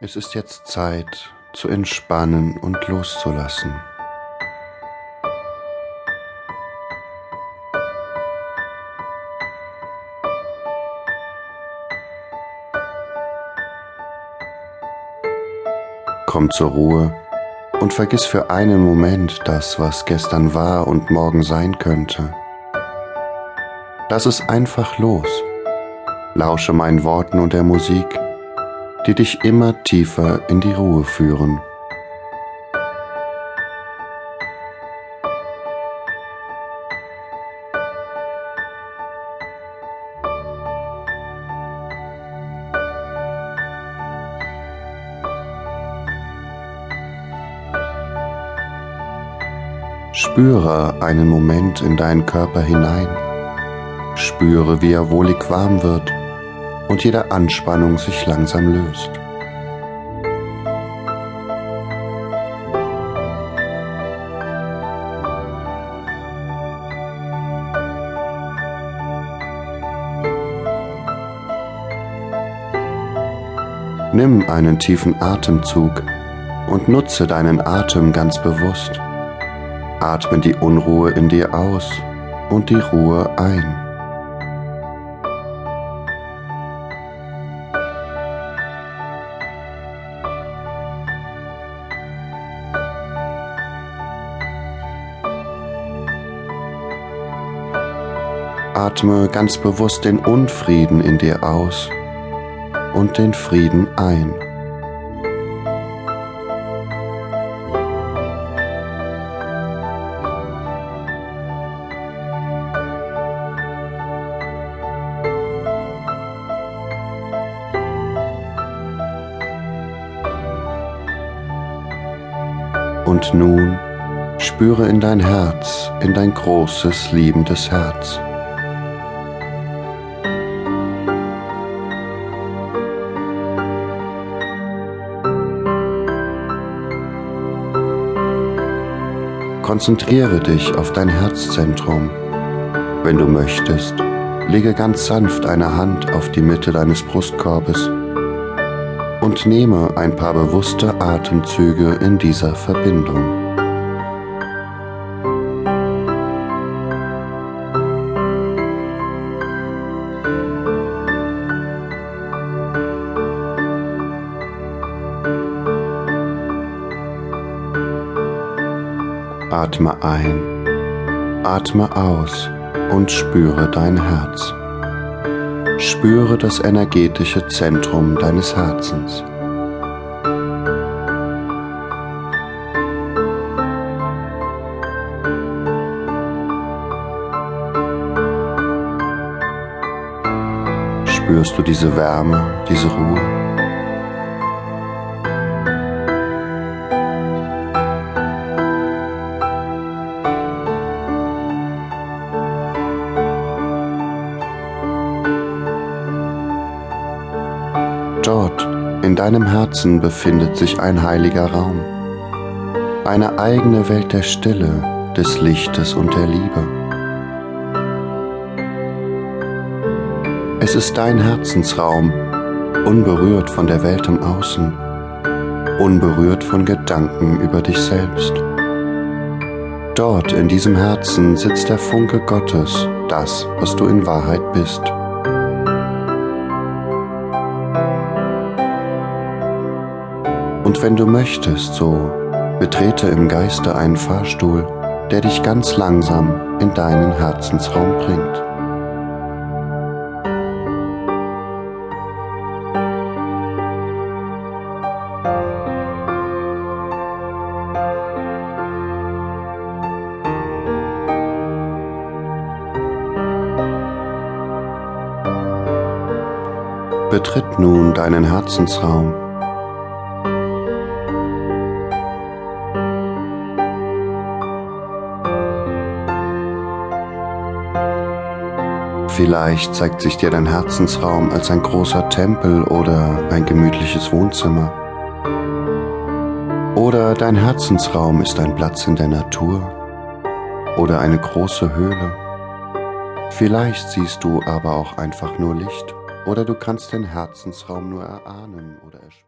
Es ist jetzt Zeit zu entspannen und loszulassen. Komm zur Ruhe und vergiss für einen Moment das, was gestern war und morgen sein könnte. Lass es einfach los. Lausche meinen Worten und der Musik, die dich immer tiefer in die Ruhe führen. Spüre einen Moment in deinen Körper hinein. Spüre, wie er wohlig warm wird und jede Anspannung sich langsam löst. Nimm einen tiefen Atemzug und nutze deinen Atem ganz bewusst. Atme die Unruhe in dir aus und die Ruhe ein. Atme ganz bewusst den Unfrieden in dir aus und den Frieden ein. Und nun spüre in dein Herz, in dein großes, liebendes Herz. Konzentriere dich auf dein Herzzentrum. Wenn du möchtest, lege ganz sanft eine Hand auf die Mitte deines Brustkorbes und nehme ein paar bewusste Atemzüge in dieser Verbindung. Atme ein, atme aus und spüre dein Herz. Spüre das energetische Zentrum deines Herzens. Spürst du diese Wärme, diese Ruhe? Dort, in deinem Herzen, befindet sich ein heiliger Raum, eine eigene Welt der Stille, des Lichtes und der Liebe. Es ist dein Herzensraum, unberührt von der Welt im Außen, unberührt von Gedanken über dich selbst. Dort in diesem Herzen sitzt der Funke Gottes, das, was du in Wahrheit bist. Und wenn du möchtest, so betrete im Geiste einen Fahrstuhl, der dich ganz langsam in deinen Herzensraum bringt. Betritt nun deinen Herzensraum Vielleicht zeigt sich dir dein Herzensraum als ein großer Tempel oder ein gemütliches Wohnzimmer. Oder dein Herzensraum ist ein Platz in der Natur oder eine große Höhle. Vielleicht siehst du aber auch einfach nur Licht oder du kannst den Herzensraum nur erahnen oder erspüren.